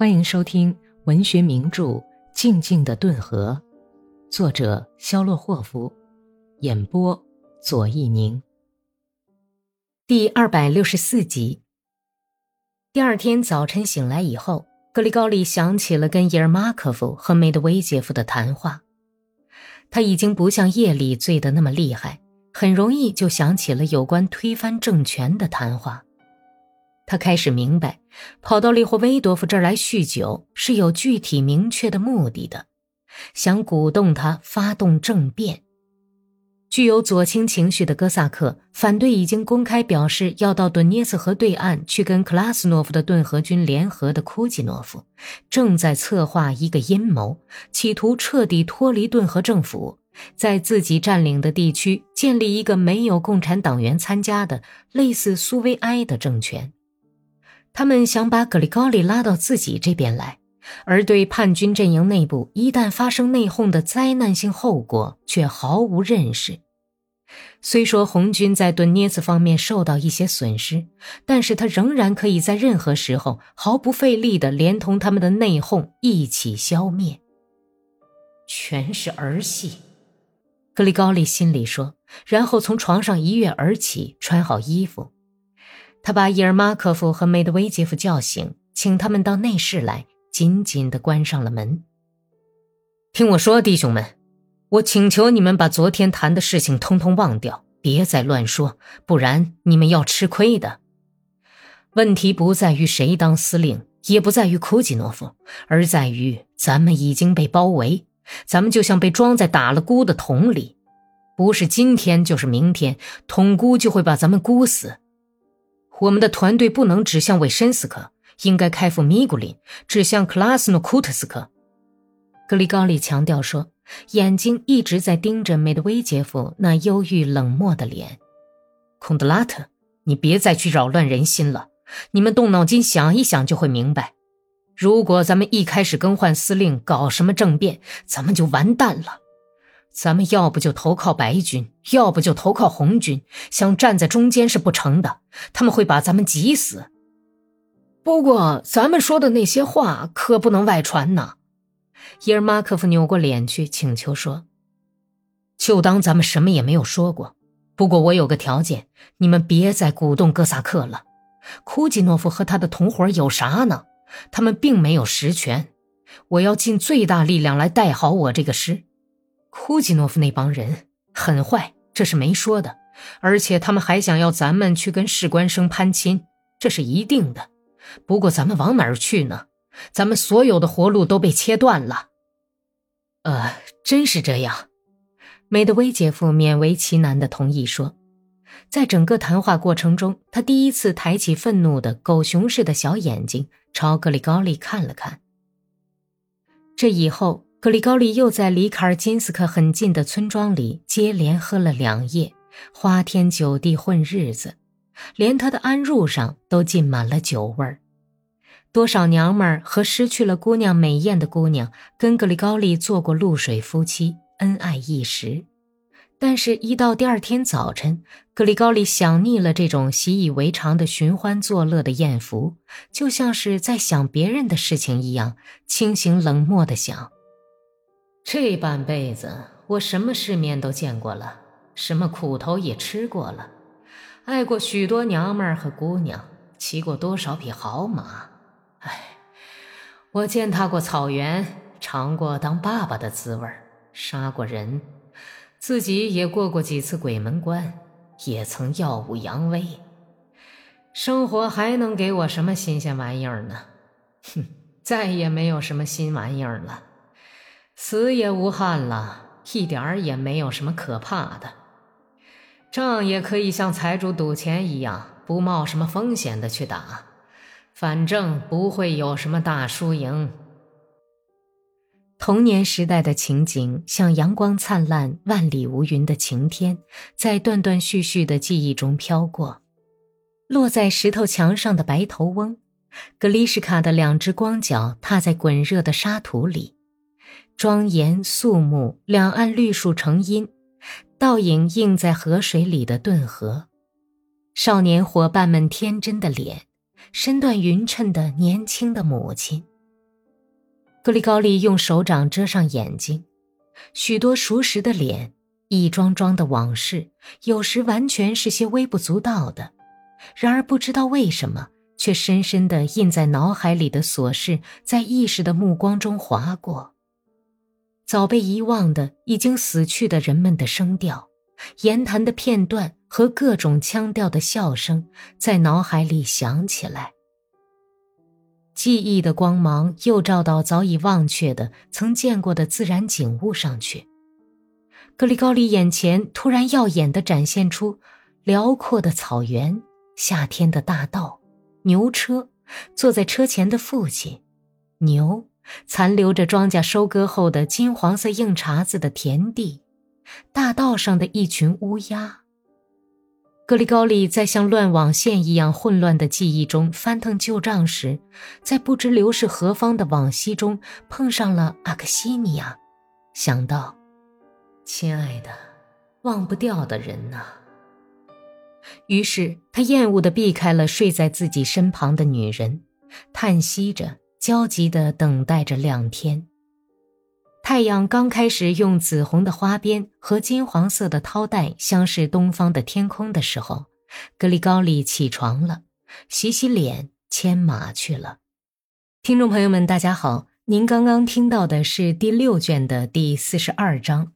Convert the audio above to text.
欢迎收听文学名著《静静的顿河》，作者肖洛霍夫，演播左一宁。第二百六十四集。第二天早晨醒来以后，格里高利想起了跟叶尔马科夫和梅德韦杰夫的谈话。他已经不像夜里醉得那么厉害，很容易就想起了有关推翻政权的谈话。他开始明白，跑到利霍维多夫这儿来酗酒是有具体明确的目的的，想鼓动他发动政变。具有左倾情绪的哥萨克反对已经公开表示要到顿涅茨河对岸去跟克拉斯诺夫的顿河军联合的库季诺夫，正在策划一个阴谋，企图彻底脱离顿河政府，在自己占领的地区建立一个没有共产党员参加的类似苏维埃的政权。他们想把格里高利拉到自己这边来，而对叛军阵营内部一旦发生内讧的灾难性后果却毫无认识。虽说红军在顿涅茨方面受到一些损失，但是他仍然可以在任何时候毫不费力地连同他们的内讧一起消灭。全是儿戏，格里高利心里说，然后从床上一跃而起，穿好衣服。他把伊尔马科夫和梅德韦杰夫叫醒，请他们到内室来，紧紧地关上了门。听我说，弟兄们，我请求你们把昨天谈的事情通通忘掉，别再乱说，不然你们要吃亏的。问题不在于谁当司令，也不在于库季诺夫，而在于咱们已经被包围，咱们就像被装在打了箍的桶里，不是今天就是明天，桶箍就会把咱们箍死。我们的团队不能指向韦申斯克，应该开赴米古林，指向克拉斯诺库特斯克。格里高利强调说，眼睛一直在盯着梅德韦杰夫那忧郁冷漠的脸。孔德拉特，你别再去扰乱人心了。你们动脑筋想一想就会明白，如果咱们一开始更换司令，搞什么政变，咱们就完蛋了。咱们要不就投靠白军，要不就投靠红军，想站在中间是不成的，他们会把咱们挤死。不过，咱们说的那些话可不能外传呢。伊尔马科夫扭过脸去，请求说：“就当咱们什么也没有说过。不过，我有个条件，你们别再鼓动哥萨克了。库季诺夫和他的同伙有啥呢？他们并没有实权。我要尽最大力量来带好我这个师。”库季诺夫那帮人很坏，这是没说的。而且他们还想要咱们去跟士官生攀亲，这是一定的。不过咱们往哪儿去呢？咱们所有的活路都被切断了。呃，真是这样。梅德韦杰夫勉为其难地同意说，在整个谈话过程中，他第一次抬起愤怒的狗熊似的小眼睛朝格里高利看了看。这以后。格里高利又在离卡尔金斯克很近的村庄里接连喝了两夜，花天酒地混日子，连他的鞍褥上都浸满了酒味儿。多少娘们儿和失去了姑娘美艳的姑娘跟格里高利做过露水夫妻，恩爱一时。但是，一到第二天早晨，格里高利想腻了这种习以为常的寻欢作乐的艳福，就像是在想别人的事情一样，清醒冷漠地想。这半辈子，我什么世面都见过了，什么苦头也吃过了，爱过许多娘们儿和姑娘，骑过多少匹好马。唉，我践踏过草原，尝过当爸爸的滋味杀过人，自己也过过几次鬼门关，也曾耀武扬威。生活还能给我什么新鲜玩意儿呢？哼，再也没有什么新玩意儿了。死也无憾了，一点儿也没有什么可怕的。仗也可以像财主赌钱一样，不冒什么风险的去打，反正不会有什么大输赢。童年时代的情景，像阳光灿烂、万里无云的晴天，在断断续续的记忆中飘过。落在石头墙上的白头翁，格丽什卡的两只光脚踏在滚热的沙土里。庄严肃穆，两岸绿树成荫，倒影映在河水里的顿河。少年伙伴们天真的脸，身段匀称的年轻的母亲，格里高利用手掌遮上眼睛，许多熟识的脸，一桩桩的往事，有时完全是些微不足道的，然而不知道为什么，却深深地印在脑海里的琐事，在意识的目光中划过。早被遗忘的、已经死去的人们的声调，言谈的片段和各种腔调的笑声，在脑海里响起来。记忆的光芒又照到早已忘却的、曾见过的自然景物上去。格里高利眼前突然耀眼地展现出辽阔的草原、夏天的大道、牛车、坐在车前的父亲、牛。残留着庄稼收割后的金黄色硬茬子的田地，大道上的一群乌鸦。格里高利在像乱网线一样混乱的记忆中翻腾旧账时，在不知流逝何方的往昔中碰上了阿克西尼亚，想到：“亲爱的，忘不掉的人呐。”于是他厌恶地避开了睡在自己身旁的女人，叹息着。焦急地等待着两天。太阳刚开始用紫红的花边和金黄色的绦带相视东方的天空的时候，格里高利起床了，洗洗脸，牵马去了。听众朋友们，大家好，您刚刚听到的是第六卷的第四十二章。